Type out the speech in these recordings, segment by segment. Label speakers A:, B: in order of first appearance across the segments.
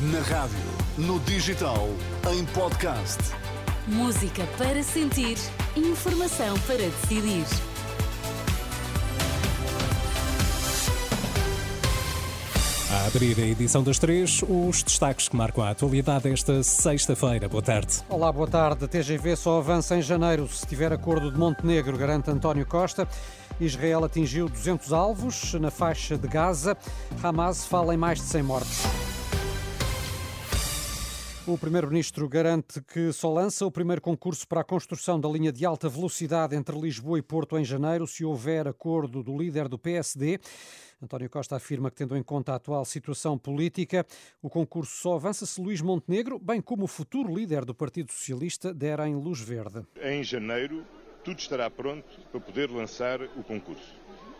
A: Na rádio, no digital, em podcast.
B: Música para sentir, informação para decidir.
C: A abrir a edição das três, os destaques que marcam a atualidade esta sexta-feira. Boa tarde.
D: Olá, boa tarde. A TGV só avança em janeiro se tiver acordo de Montenegro, garante António Costa. Israel atingiu 200 alvos na faixa de Gaza. Hamas fala em mais de 100 mortes. O Primeiro-Ministro garante que só lança o primeiro concurso para a construção da linha de alta velocidade entre Lisboa e Porto em janeiro, se houver acordo do líder do PSD. António Costa afirma que, tendo em conta a atual situação política, o concurso só avança se Luís Montenegro, bem como o futuro líder do Partido Socialista, derem luz verde.
E: Em janeiro, tudo estará pronto para poder lançar o concurso.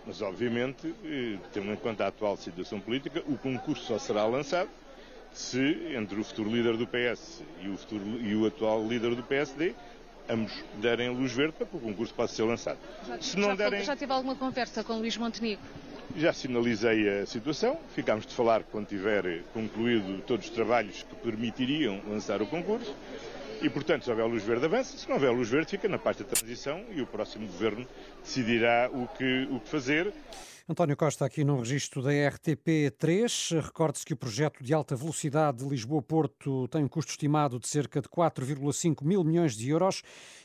E: Mas, obviamente, eh, tendo em conta a atual situação política, o concurso só será lançado se, entre o futuro líder do PS e o, futuro, e o atual líder do PSD, ambos derem luz verde para que o concurso possa ser lançado.
F: Já, se não já, derem... já teve alguma conversa com Luís Montenegro?
E: Já sinalizei a situação, ficámos de falar quando tiver concluído todos os trabalhos que permitiriam lançar o concurso. E, portanto, se houver luz verde, avança. Se não houver luz verde, fica na parte da transição e o próximo governo decidirá o que, o que fazer.
D: António Costa aqui no registro da RTP3. Recorde-se que o projeto de alta velocidade de Lisboa-Porto tem um custo estimado de cerca de 4,5 mil milhões de euros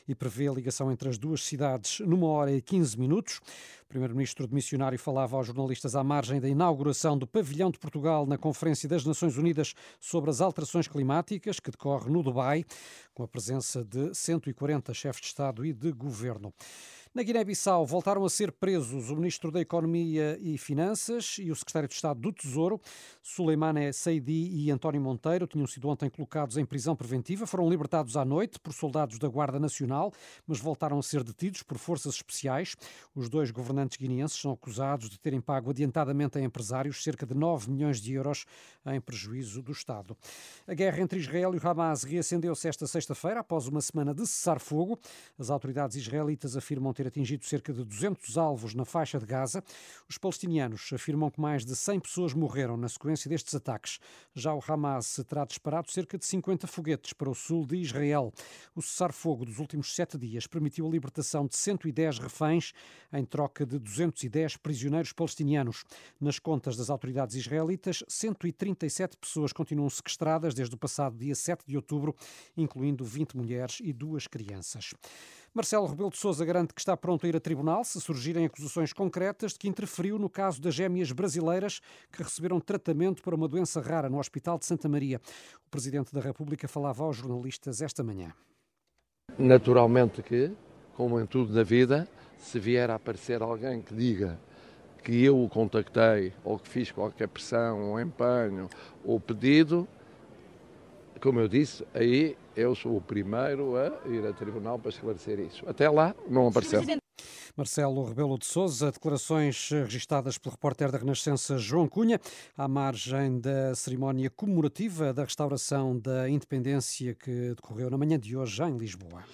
D: e prevê a ligação entre as duas cidades numa hora e 15 minutos. O primeiro-ministro de missionário falava aos jornalistas à margem da inauguração do pavilhão de Portugal na Conferência das Nações Unidas sobre as alterações climáticas, que decorre no Dubai, com a presença de 140 chefes de Estado e de governo. Na Guiné-Bissau voltaram a ser presos o Ministro da Economia e Finanças e o Secretário de Estado do Tesouro, Suleimane Seidi e António Monteiro, tinham sido ontem colocados em prisão preventiva, foram libertados à noite por soldados da Guarda Nacional, mas voltaram a ser detidos por forças especiais. Os dois governantes guineenses são acusados de terem pago adiantadamente a empresários cerca de 9 milhões de euros em prejuízo do Estado. A guerra entre Israel e Hamas reacendeu-se esta sexta-feira após uma semana de cessar-fogo. As autoridades israelitas afirmam ter ter atingido cerca de 200 alvos na faixa de Gaza. Os palestinianos afirmam que mais de 100 pessoas morreram na sequência destes ataques. Já o Hamas terá disparado cerca de 50 foguetes para o sul de Israel. O cessar-fogo dos últimos sete dias permitiu a libertação de 110 reféns em troca de 210 prisioneiros palestinianos. Nas contas das autoridades israelitas, 137 pessoas continuam sequestradas desde o passado dia 7 de outubro, incluindo 20 mulheres e duas crianças. Marcelo Rebelo de Sousa garante que está pronto a ir a tribunal se surgirem acusações concretas de que interferiu no caso das gêmeas brasileiras que receberam tratamento para uma doença rara no Hospital de Santa Maria. O Presidente da República falava aos jornalistas esta manhã.
G: Naturalmente que, como em tudo na vida, se vier a aparecer alguém que diga que eu o contactei ou que fiz qualquer pressão ou empenho ou pedido, como eu disse, aí eu sou o primeiro a ir a tribunal para esclarecer isso. Até lá não apareceu.
D: Marcelo Rebelo de Sousa, declarações registadas pelo repórter da Renascença João Cunha, à margem da cerimónia comemorativa da restauração da independência que decorreu na manhã de hoje em Lisboa.